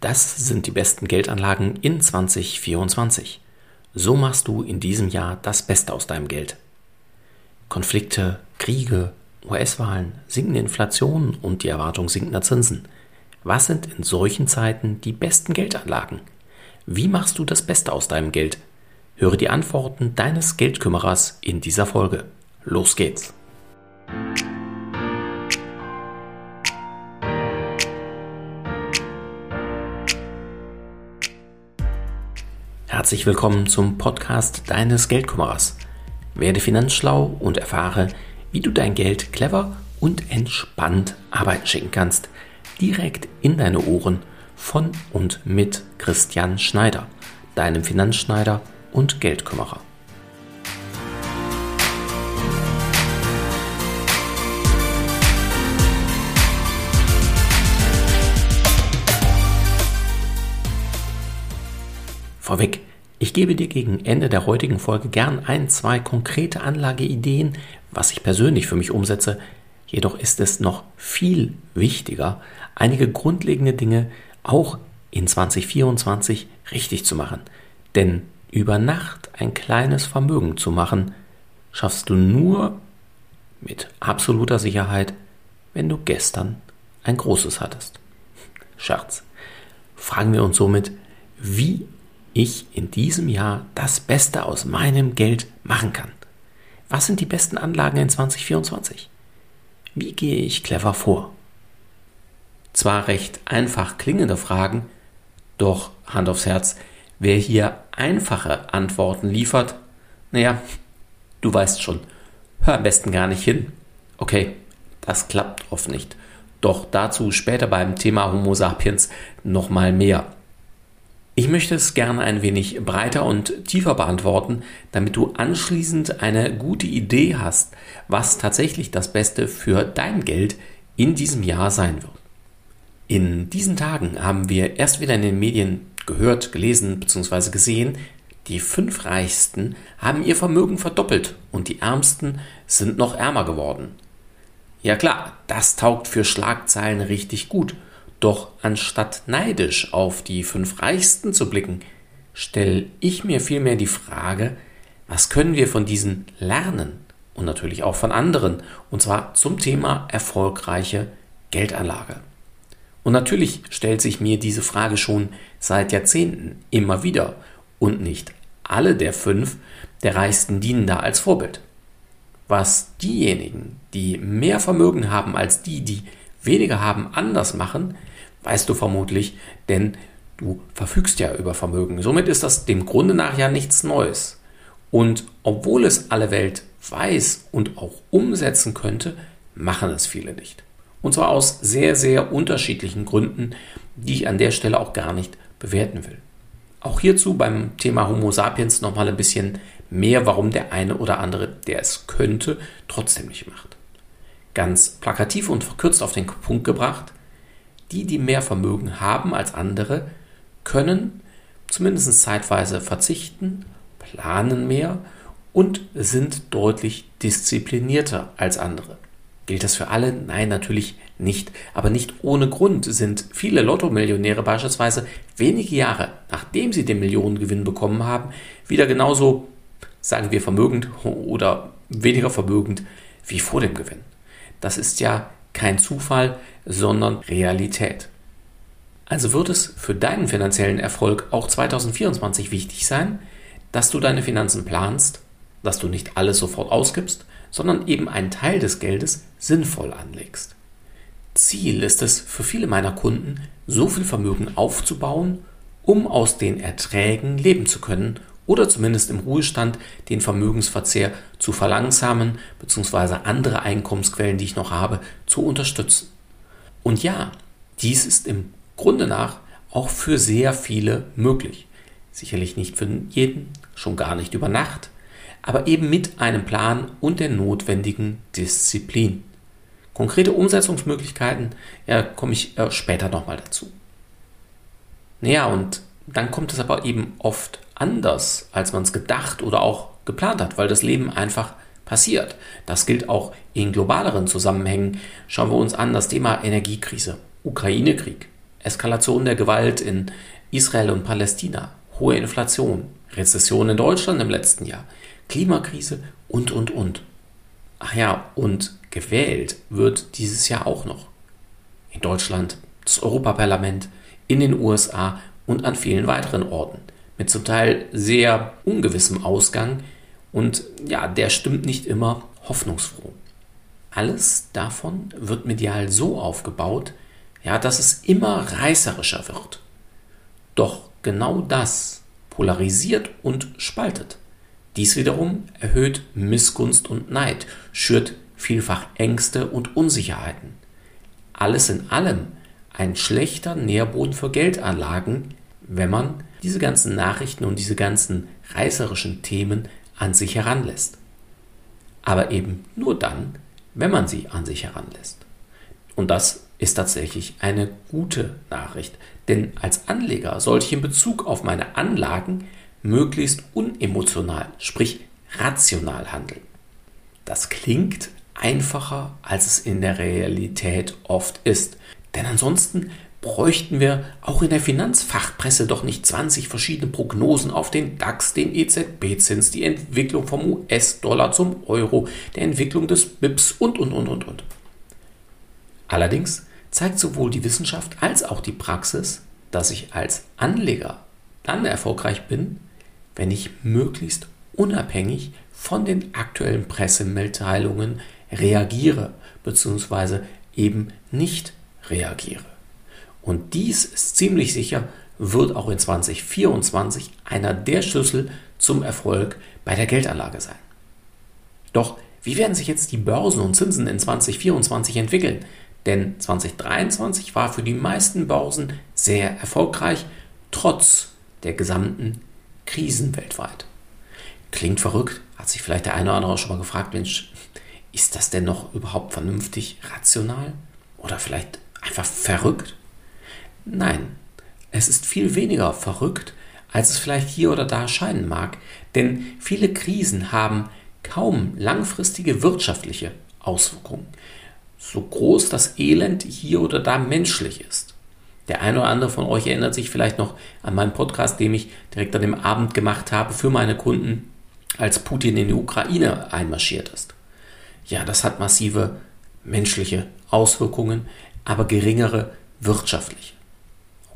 Das sind die besten Geldanlagen in 2024. So machst du in diesem Jahr das Beste aus deinem Geld. Konflikte, Kriege, US-Wahlen, sinkende Inflation und die Erwartung sinkender Zinsen. Was sind in solchen Zeiten die besten Geldanlagen? Wie machst du das Beste aus deinem Geld? Höre die Antworten deines Geldkümmerers in dieser Folge. Los geht's! Herzlich willkommen zum Podcast deines Geldkümmerers. Werde finanzschlau und erfahre, wie du dein Geld clever und entspannt arbeiten schicken kannst. Direkt in deine Ohren von und mit Christian Schneider, deinem Finanzschneider und Geldkümmerer. Vorweg, ich gebe dir gegen Ende der heutigen Folge gern ein, zwei konkrete Anlageideen, was ich persönlich für mich umsetze. Jedoch ist es noch viel wichtiger, einige grundlegende Dinge auch in 2024 richtig zu machen. Denn über Nacht ein kleines Vermögen zu machen, schaffst du nur mit absoluter Sicherheit, wenn du gestern ein großes hattest. Scherz. Fragen wir uns somit, wie ich in diesem Jahr das Beste aus meinem Geld machen kann. Was sind die besten Anlagen in 2024? Wie gehe ich clever vor? Zwar recht einfach klingende Fragen, doch Hand aufs Herz, wer hier einfache Antworten liefert, naja, du weißt schon, hör am besten gar nicht hin. Okay, das klappt oft nicht. Doch dazu später beim Thema Homo sapiens nochmal mehr. Ich möchte es gerne ein wenig breiter und tiefer beantworten, damit du anschließend eine gute Idee hast, was tatsächlich das Beste für dein Geld in diesem Jahr sein wird. In diesen Tagen haben wir erst wieder in den Medien gehört, gelesen bzw. gesehen, die fünf Reichsten haben ihr Vermögen verdoppelt und die Ärmsten sind noch ärmer geworden. Ja klar, das taugt für Schlagzeilen richtig gut – doch anstatt neidisch auf die fünf Reichsten zu blicken, stelle ich mir vielmehr die Frage, was können wir von diesen lernen und natürlich auch von anderen, und zwar zum Thema erfolgreiche Geldanlage. Und natürlich stellt sich mir diese Frage schon seit Jahrzehnten immer wieder und nicht alle der fünf der Reichsten dienen da als Vorbild. Was diejenigen, die mehr Vermögen haben als die, die weniger haben, anders machen, weißt du vermutlich, denn du verfügst ja über Vermögen. Somit ist das dem Grunde nach ja nichts Neues. Und obwohl es alle Welt weiß und auch umsetzen könnte, machen es viele nicht. Und zwar aus sehr, sehr unterschiedlichen Gründen, die ich an der Stelle auch gar nicht bewerten will. Auch hierzu beim Thema Homo sapiens nochmal ein bisschen mehr, warum der eine oder andere, der es könnte, trotzdem nicht macht. Ganz plakativ und verkürzt auf den Punkt gebracht, die, die mehr Vermögen haben als andere, können zumindest zeitweise verzichten, planen mehr und sind deutlich disziplinierter als andere. Gilt das für alle? Nein, natürlich nicht. Aber nicht ohne Grund sind viele Lotto-Millionäre beispielsweise wenige Jahre, nachdem sie den Millionengewinn bekommen haben, wieder genauso, sagen wir, vermögend oder weniger vermögend wie vor dem Gewinn. Das ist ja kein Zufall, sondern Realität. Also wird es für deinen finanziellen Erfolg auch 2024 wichtig sein, dass du deine Finanzen planst, dass du nicht alles sofort ausgibst, sondern eben einen Teil des Geldes sinnvoll anlegst. Ziel ist es für viele meiner Kunden, so viel Vermögen aufzubauen, um aus den Erträgen leben zu können oder zumindest im Ruhestand den Vermögensverzehr zu verlangsamen bzw. andere Einkommensquellen, die ich noch habe, zu unterstützen. Und ja, dies ist im Grunde nach auch für sehr viele möglich. Sicherlich nicht für jeden, schon gar nicht über Nacht, aber eben mit einem Plan und der notwendigen Disziplin. Konkrete Umsetzungsmöglichkeiten, ja, komme ich äh, später nochmal dazu. Naja, und dann kommt es aber eben oft anders, als man es gedacht oder auch geplant hat, weil das Leben einfach passiert. Das gilt auch in globaleren Zusammenhängen. Schauen wir uns an das Thema Energiekrise, Ukraine-Krieg. Eskalation der Gewalt in Israel und Palästina, hohe Inflation, Rezession in Deutschland im letzten Jahr, Klimakrise und, und, und. Ach ja, und gewählt wird dieses Jahr auch noch. In Deutschland, das Europaparlament, in den USA und an vielen weiteren Orten. Mit zum Teil sehr ungewissem Ausgang und ja, der stimmt nicht immer hoffnungsfroh. Alles davon wird medial so aufgebaut, ja, dass es immer reißerischer wird. Doch genau das polarisiert und spaltet. Dies wiederum erhöht Missgunst und Neid, schürt vielfach Ängste und Unsicherheiten. Alles in allem ein schlechter Nährboden für Geldanlagen, wenn man diese ganzen Nachrichten und diese ganzen reißerischen Themen an sich heranlässt. Aber eben nur dann, wenn man sie an sich heranlässt. Und das ist tatsächlich eine gute Nachricht, denn als Anleger sollte ich in Bezug auf meine Anlagen möglichst unemotional, sprich rational handeln. Das klingt einfacher, als es in der Realität oft ist. Denn ansonsten bräuchten wir auch in der Finanzfachpresse doch nicht 20 verschiedene Prognosen auf den DAX, den EZB-Zins, die Entwicklung vom US-Dollar zum Euro, der Entwicklung des BIPs und, und, und, und, und. Allerdings zeigt sowohl die Wissenschaft als auch die Praxis, dass ich als Anleger dann erfolgreich bin, wenn ich möglichst unabhängig von den aktuellen Pressemitteilungen reagiere bzw. eben nicht reagiere. Und dies ist ziemlich sicher, wird auch in 2024 einer der Schlüssel zum Erfolg bei der Geldanlage sein. Doch wie werden sich jetzt die Börsen und Zinsen in 2024 entwickeln? Denn 2023 war für die meisten Börsen sehr erfolgreich, trotz der gesamten Krisen weltweit. Klingt verrückt, hat sich vielleicht der eine oder andere schon mal gefragt, Mensch, ist das denn noch überhaupt vernünftig rational? Oder vielleicht einfach verrückt? Nein, es ist viel weniger verrückt, als es vielleicht hier oder da scheinen mag, denn viele Krisen haben kaum langfristige wirtschaftliche Auswirkungen, so groß das Elend hier oder da menschlich ist. Der eine oder andere von euch erinnert sich vielleicht noch an meinen Podcast, den ich direkt an dem Abend gemacht habe für meine Kunden, als Putin in die Ukraine einmarschiert ist. Ja, das hat massive menschliche Auswirkungen, aber geringere wirtschaftliche.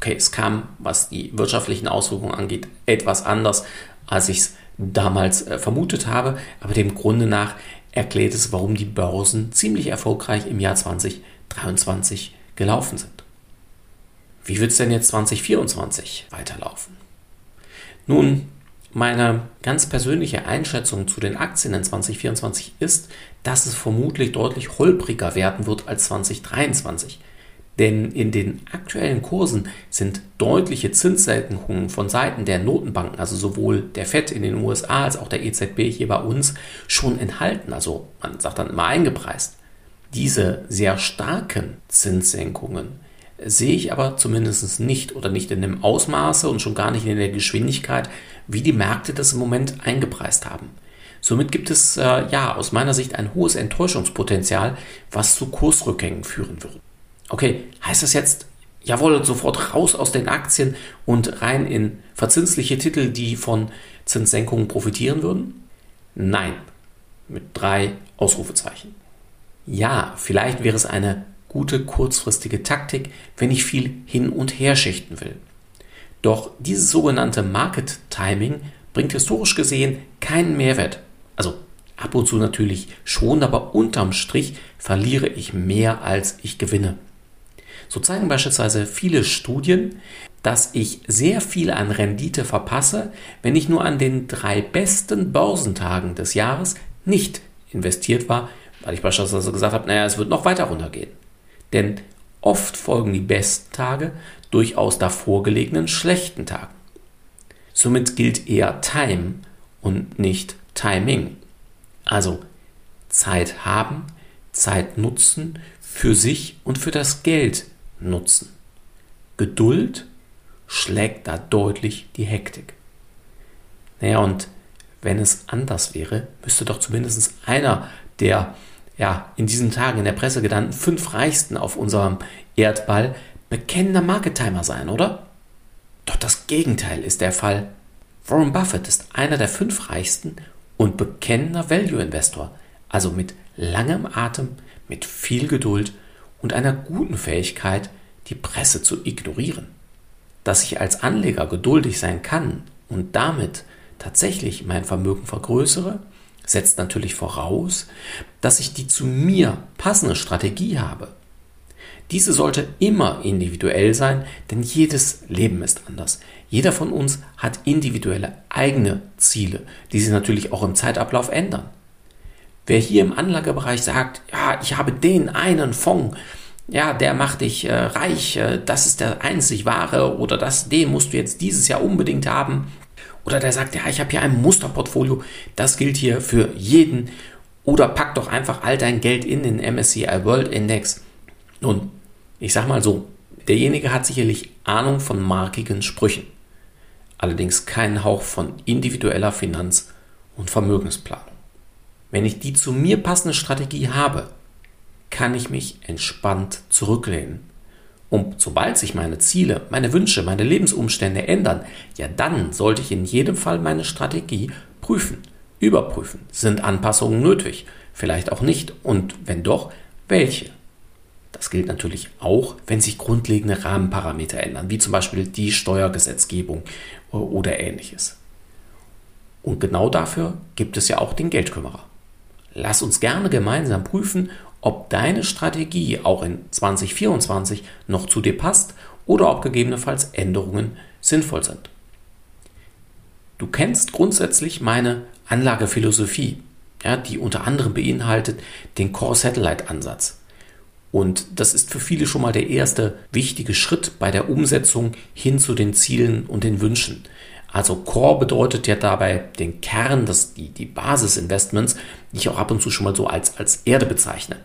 Okay, es kam, was die wirtschaftlichen Auswirkungen angeht, etwas anders, als ich es damals äh, vermutet habe, aber dem Grunde nach erklärt es, warum die Börsen ziemlich erfolgreich im Jahr 2023 gelaufen sind. Wie wird es denn jetzt 2024 weiterlaufen? Nun, meine ganz persönliche Einschätzung zu den Aktien in 2024 ist, dass es vermutlich deutlich holpriger werden wird als 2023. Denn in den aktuellen Kursen sind deutliche Zinssenkungen von Seiten der Notenbanken, also sowohl der FED in den USA als auch der EZB hier bei uns, schon enthalten. Also man sagt dann immer eingepreist. Diese sehr starken Zinssenkungen sehe ich aber zumindest nicht oder nicht in dem Ausmaße und schon gar nicht in der Geschwindigkeit, wie die Märkte das im Moment eingepreist haben. Somit gibt es äh, ja aus meiner Sicht ein hohes Enttäuschungspotenzial, was zu Kursrückgängen führen würde. Okay, heißt das jetzt, jawohl, sofort raus aus den Aktien und rein in verzinsliche Titel, die von Zinssenkungen profitieren würden? Nein, mit drei Ausrufezeichen. Ja, vielleicht wäre es eine gute kurzfristige Taktik, wenn ich viel hin und her schichten will. Doch dieses sogenannte Market Timing bringt historisch gesehen keinen Mehrwert. Also ab und zu natürlich schon, aber unterm Strich verliere ich mehr als ich gewinne. So zeigen beispielsweise viele Studien, dass ich sehr viel an Rendite verpasse, wenn ich nur an den drei besten Börsentagen des Jahres nicht investiert war, weil ich beispielsweise gesagt habe, naja, es wird noch weiter runtergehen. Denn oft folgen die besten Tage durchaus davor gelegenen schlechten Tagen. Somit gilt eher Time und nicht Timing. Also Zeit haben, Zeit nutzen für sich und für das Geld nutzen. Geduld schlägt da deutlich die Hektik. Naja, und wenn es anders wäre, müsste doch zumindest einer der ja, in diesen Tagen in der Presse genannten fünf Reichsten auf unserem Erdball bekennender Market Timer sein, oder? Doch das Gegenteil ist der Fall. Warren Buffett ist einer der fünf reichsten und bekennender Value Investor, also mit langem Atem, mit viel Geduld und einer guten Fähigkeit, die Presse zu ignorieren. Dass ich als Anleger geduldig sein kann und damit tatsächlich mein Vermögen vergrößere, setzt natürlich voraus, dass ich die zu mir passende Strategie habe. Diese sollte immer individuell sein, denn jedes Leben ist anders. Jeder von uns hat individuelle eigene Ziele, die sich natürlich auch im Zeitablauf ändern. Wer hier im Anlagebereich sagt, ja, ich habe den einen Fonds, ja, der macht dich äh, reich, äh, das ist der einzig wahre oder das, den musst du jetzt dieses Jahr unbedingt haben. Oder der sagt, ja, ich habe hier ein Musterportfolio, das gilt hier für jeden. Oder pack doch einfach all dein Geld in den MSCI World Index. Nun, ich sag mal so, derjenige hat sicherlich Ahnung von markigen Sprüchen. Allerdings keinen Hauch von individueller Finanz- und Vermögensplanung. Wenn ich die zu mir passende Strategie habe, kann ich mich entspannt zurücklehnen. Und sobald sich meine Ziele, meine Wünsche, meine Lebensumstände ändern, ja dann sollte ich in jedem Fall meine Strategie prüfen, überprüfen. Sind Anpassungen nötig? Vielleicht auch nicht. Und wenn doch, welche? Das gilt natürlich auch, wenn sich grundlegende Rahmenparameter ändern, wie zum Beispiel die Steuergesetzgebung oder ähnliches. Und genau dafür gibt es ja auch den Geldkümmerer. Lass uns gerne gemeinsam prüfen, ob deine Strategie auch in 2024 noch zu dir passt oder ob gegebenenfalls Änderungen sinnvoll sind. Du kennst grundsätzlich meine Anlagephilosophie, ja, die unter anderem beinhaltet den Core Satellite Ansatz. Und das ist für viele schon mal der erste wichtige Schritt bei der Umsetzung hin zu den Zielen und den Wünschen. Also Core bedeutet ja dabei den Kern, das, die, die Basisinvestments, die ich auch ab und zu schon mal so als, als Erde bezeichne.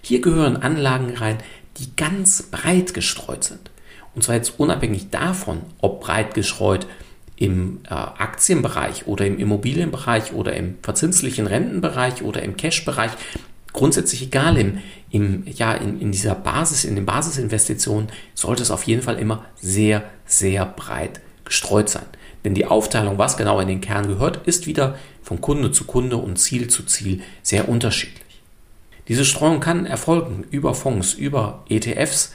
Hier gehören Anlagen rein, die ganz breit gestreut sind. Und zwar jetzt unabhängig davon, ob breit gestreut im äh, Aktienbereich oder im Immobilienbereich oder im verzinslichen Rentenbereich oder im Cash-Bereich, grundsätzlich egal, im, im, ja, in, in dieser Basis, in den Basisinvestitionen sollte es auf jeden Fall immer sehr, sehr breit gestreut sein. Denn die Aufteilung, was genau in den Kern gehört, ist wieder von Kunde zu Kunde und Ziel zu Ziel sehr unterschiedlich. Diese Streuung kann erfolgen über Fonds, über ETFs,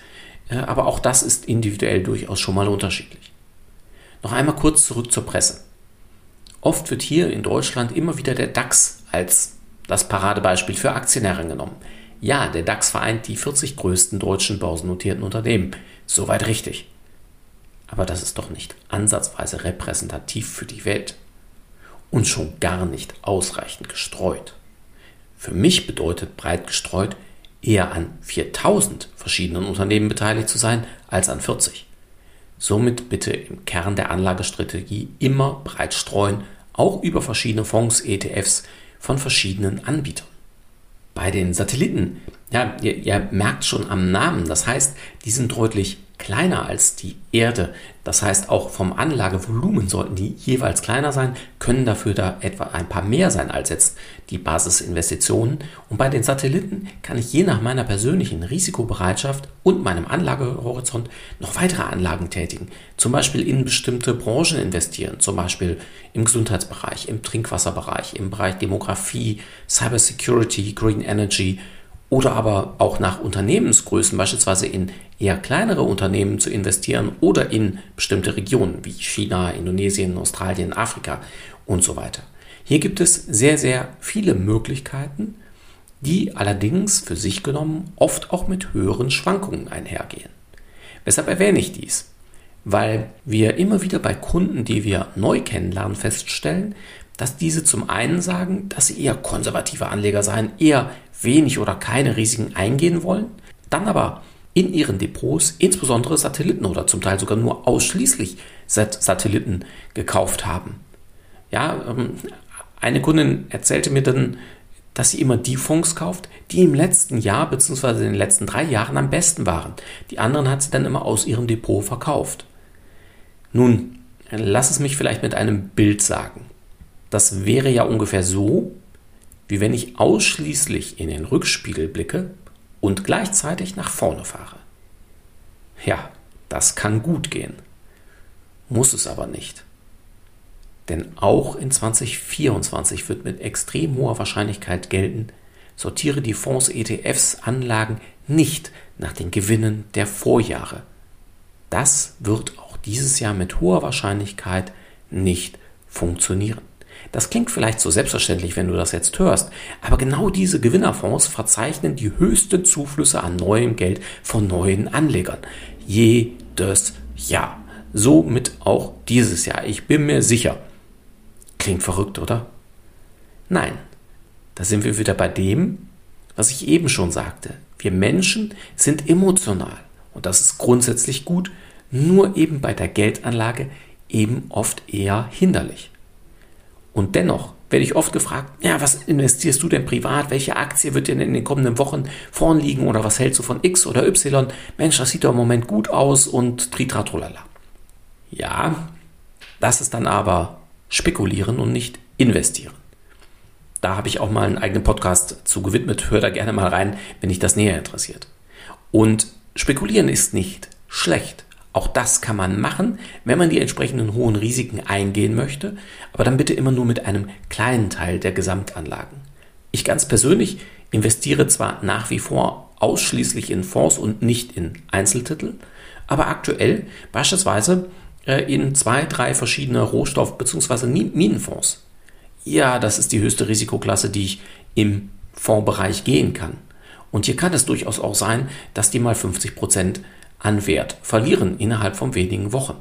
äh, aber auch das ist individuell durchaus schon mal unterschiedlich. Noch einmal kurz zurück zur Presse. Oft wird hier in Deutschland immer wieder der DAX als das Paradebeispiel für Aktien herangenommen. Ja, der DAX vereint die 40 größten deutschen börsennotierten Unternehmen. Soweit richtig aber das ist doch nicht ansatzweise repräsentativ für die Welt und schon gar nicht ausreichend gestreut. Für mich bedeutet breit gestreut eher an 4000 verschiedenen Unternehmen beteiligt zu sein als an 40. Somit bitte im Kern der Anlagestrategie immer breit streuen, auch über verschiedene Fonds, ETFs von verschiedenen Anbietern. Bei den Satelliten, ja, ihr, ihr merkt schon am Namen, das heißt, die sind deutlich kleiner als die Erde. Das heißt, auch vom Anlagevolumen sollten die jeweils kleiner sein, können dafür da etwa ein paar mehr sein als jetzt die Basisinvestitionen. Und bei den Satelliten kann ich je nach meiner persönlichen Risikobereitschaft und meinem Anlagehorizont noch weitere Anlagen tätigen. Zum Beispiel in bestimmte Branchen investieren, zum Beispiel im Gesundheitsbereich, im Trinkwasserbereich, im Bereich Demografie, Cybersecurity, Green Energy oder aber auch nach Unternehmensgrößen, beispielsweise in eher kleinere Unternehmen zu investieren oder in bestimmte Regionen wie China, Indonesien, Australien, Afrika und so weiter. Hier gibt es sehr, sehr viele Möglichkeiten, die allerdings für sich genommen oft auch mit höheren Schwankungen einhergehen. Weshalb erwähne ich dies? Weil wir immer wieder bei Kunden, die wir neu kennenlernen, feststellen, dass diese zum einen sagen, dass sie eher konservative Anleger seien, eher wenig oder keine Risiken eingehen wollen, dann aber in ihren Depots insbesondere Satelliten oder zum Teil sogar nur ausschließlich Satelliten gekauft haben. Ja, ähm, eine Kundin erzählte mir dann, dass sie immer die Fonds kauft, die im letzten Jahr bzw. in den letzten drei Jahren am besten waren. Die anderen hat sie dann immer aus ihrem Depot verkauft. Nun, lass es mich vielleicht mit einem Bild sagen. Das wäre ja ungefähr so, wie wenn ich ausschließlich in den Rückspiegel blicke und gleichzeitig nach vorne fahre. Ja, Das kann gut gehen. Muss es aber nicht. Denn auch in 2024 wird mit extrem hoher Wahrscheinlichkeit gelten, sortiere die Fonds, ETFs, Anlagen nicht nach den Gewinnen der Vorjahre. Das wird auch dieses Jahr mit hoher Wahrscheinlichkeit nicht funktionieren. Das klingt vielleicht so selbstverständlich, wenn du das jetzt hörst, aber genau diese Gewinnerfonds verzeichnen die höchsten Zuflüsse an neuem Geld von neuen Anlegern. Jedes Jahr. Somit auch dieses Jahr. Ich bin mir sicher. Klingt verrückt, oder? Nein. Da sind wir wieder bei dem, was ich eben schon sagte. Wir Menschen sind emotional. Und das ist grundsätzlich gut, nur eben bei der Geldanlage eben oft eher hinderlich. Und dennoch werde ich oft gefragt, ja, was investierst du denn privat? Welche Aktie wird dir denn in den kommenden Wochen vorn liegen? Oder was hältst du von X oder Y? Mensch, das sieht doch im Moment gut aus und tritratrolala. Ja, das ist dann aber spekulieren und nicht investieren. Da habe ich auch mal einen eigenen Podcast zu gewidmet. Hör da gerne mal rein, wenn dich das näher interessiert. Und spekulieren ist nicht schlecht. Auch das kann man machen, wenn man die entsprechenden hohen Risiken eingehen möchte, aber dann bitte immer nur mit einem kleinen Teil der Gesamtanlagen. Ich ganz persönlich investiere zwar nach wie vor ausschließlich in Fonds und nicht in Einzeltitel, aber aktuell beispielsweise äh, in zwei, drei verschiedene Rohstoff- bzw. Minenfonds. Ja, das ist die höchste Risikoklasse, die ich im Fondsbereich gehen kann. Und hier kann es durchaus auch sein, dass die mal 50 Prozent an Wert verlieren innerhalb von wenigen Wochen.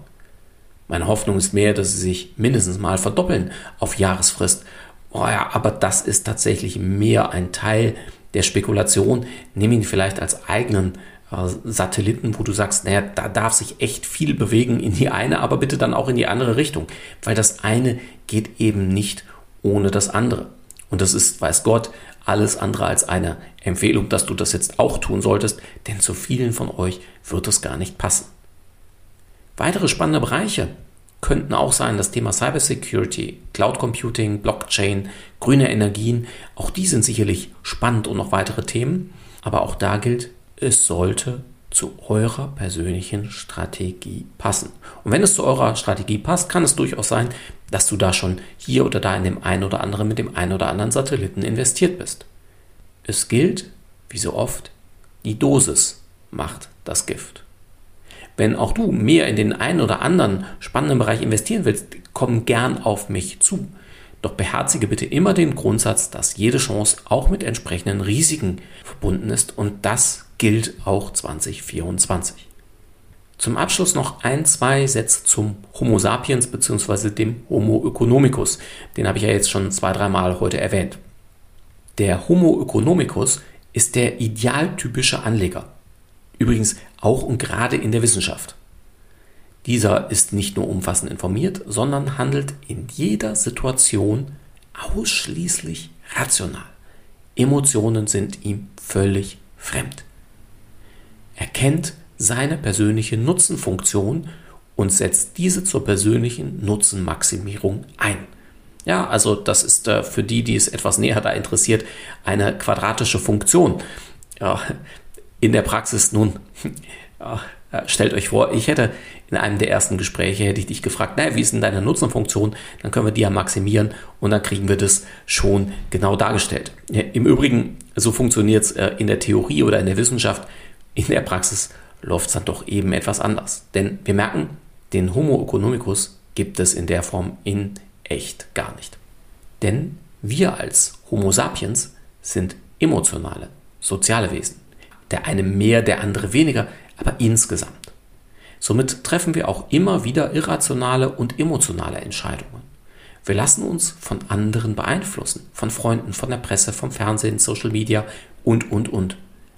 Meine Hoffnung ist mehr, dass sie sich mindestens mal verdoppeln auf Jahresfrist. Oh ja, aber das ist tatsächlich mehr ein Teil der Spekulation. Nimm ihn vielleicht als eigenen äh, Satelliten, wo du sagst, naja, da darf sich echt viel bewegen in die eine, aber bitte dann auch in die andere Richtung, weil das eine geht eben nicht ohne das andere. Und das ist, weiß Gott, alles andere als eine Empfehlung, dass du das jetzt auch tun solltest, denn zu vielen von euch wird es gar nicht passen. Weitere spannende Bereiche könnten auch sein das Thema Cybersecurity, Cloud Computing, Blockchain, grüne Energien. Auch die sind sicherlich spannend und noch weitere Themen. Aber auch da gilt, es sollte zu eurer persönlichen Strategie passen. Und wenn es zu eurer Strategie passt, kann es durchaus sein, dass du da schon hier oder da in dem einen oder anderen mit dem einen oder anderen Satelliten investiert bist. Es gilt, wie so oft, die Dosis macht das Gift. Wenn auch du mehr in den einen oder anderen spannenden Bereich investieren willst, komm gern auf mich zu. Doch beherzige bitte immer den Grundsatz, dass jede Chance auch mit entsprechenden Risiken verbunden ist und das gilt auch 2024. Zum Abschluss noch ein, zwei Sätze zum Homo sapiens bzw. dem Homo economicus. Den habe ich ja jetzt schon zwei, dreimal heute erwähnt. Der Homo economicus ist der idealtypische Anleger. Übrigens auch und gerade in der Wissenschaft. Dieser ist nicht nur umfassend informiert, sondern handelt in jeder Situation ausschließlich rational. Emotionen sind ihm völlig fremd. Er kennt seine persönliche Nutzenfunktion und setzt diese zur persönlichen Nutzenmaximierung ein. Ja, also das ist äh, für die, die es etwas näher da interessiert, eine quadratische Funktion. Ja, in der Praxis nun, ja, stellt euch vor, ich hätte in einem der ersten Gespräche, hätte ich dich gefragt, naja, wie ist denn deine Nutzenfunktion? Dann können wir die ja maximieren und dann kriegen wir das schon genau dargestellt. Ja, Im Übrigen, so funktioniert es äh, in der Theorie oder in der Wissenschaft in der Praxis läuft es dann doch eben etwas anders. Denn wir merken, den Homo economicus gibt es in der Form in echt gar nicht. Denn wir als Homo sapiens sind emotionale, soziale Wesen. Der eine mehr, der andere weniger, aber insgesamt. Somit treffen wir auch immer wieder irrationale und emotionale Entscheidungen. Wir lassen uns von anderen beeinflussen, von Freunden, von der Presse, vom Fernsehen, Social Media und, und, und.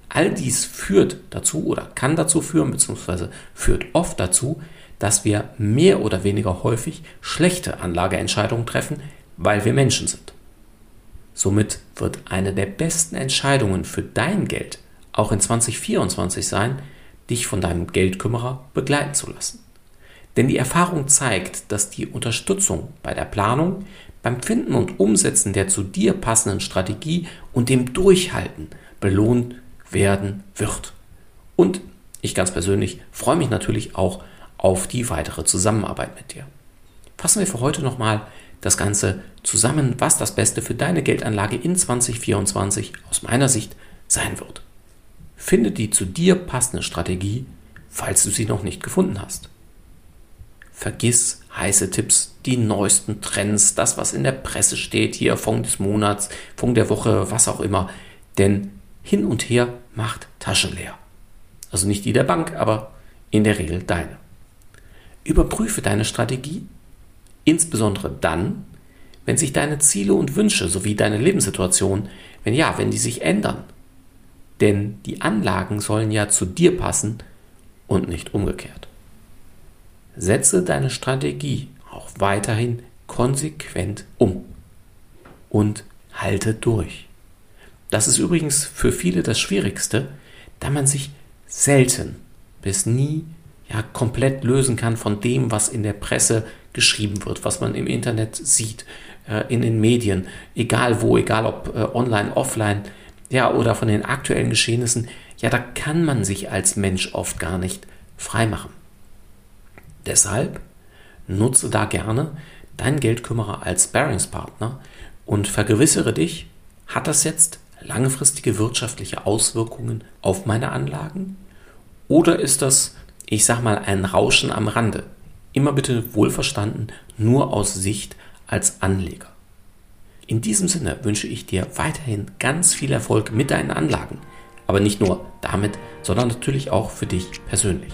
All dies führt dazu oder kann dazu führen, beziehungsweise führt oft dazu, dass wir mehr oder weniger häufig schlechte Anlageentscheidungen treffen, weil wir Menschen sind. Somit wird eine der besten Entscheidungen für dein Geld auch in 2024 sein, dich von deinem Geldkümmerer begleiten zu lassen. Denn die Erfahrung zeigt, dass die Unterstützung bei der Planung, beim Finden und Umsetzen der zu dir passenden Strategie und dem Durchhalten belohnt werden wird. Und Ich ganz persönlich freue mich natürlich auch auf die weitere Zusammenarbeit mit dir. Fassen wir für heute nochmal das Ganze zusammen, was das Beste für deine Geldanlage in 2024 aus meiner Sicht sein wird. Finde die zu dir passende Strategie, falls du sie noch nicht gefunden hast. Vergiss heiße Tipps, die neuesten Trends, das, was in der Presse steht, hier Fonds des Monats, Fonds der Woche, was auch immer. Denn hin und her macht Taschen leer. Also nicht die der Bank, aber in der Regel deine. Überprüfe deine Strategie, insbesondere dann, wenn sich deine Ziele und Wünsche sowie deine Lebenssituation, wenn ja, wenn die sich ändern. Denn die Anlagen sollen ja zu dir passen und nicht umgekehrt. Setze deine Strategie auch weiterhin konsequent um und halte durch. Das ist übrigens für viele das Schwierigste, da man sich selten bis nie ja komplett lösen kann von dem, was in der Presse geschrieben wird, was man im Internet sieht, äh, in den Medien, egal wo, egal ob äh, online, offline, ja, oder von den aktuellen Geschehnissen, ja, da kann man sich als Mensch oft gar nicht freimachen. Deshalb nutze da gerne deinen Geldkümmerer als Bearingspartner und vergewissere dich, hat das jetzt langfristige wirtschaftliche Auswirkungen auf meine Anlagen? Oder ist das, ich sag mal, ein Rauschen am Rande? Immer bitte wohlverstanden, nur aus Sicht als Anleger. In diesem Sinne wünsche ich dir weiterhin ganz viel Erfolg mit deinen Anlagen, aber nicht nur damit, sondern natürlich auch für dich persönlich.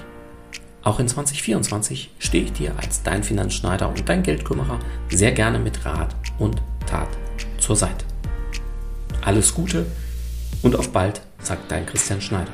Auch in 2024 stehe ich dir als dein Finanzschneider und dein Geldkümmerer sehr gerne mit Rat und Tat zur Seite. Alles Gute und auf bald, sagt dein Christian Schneider.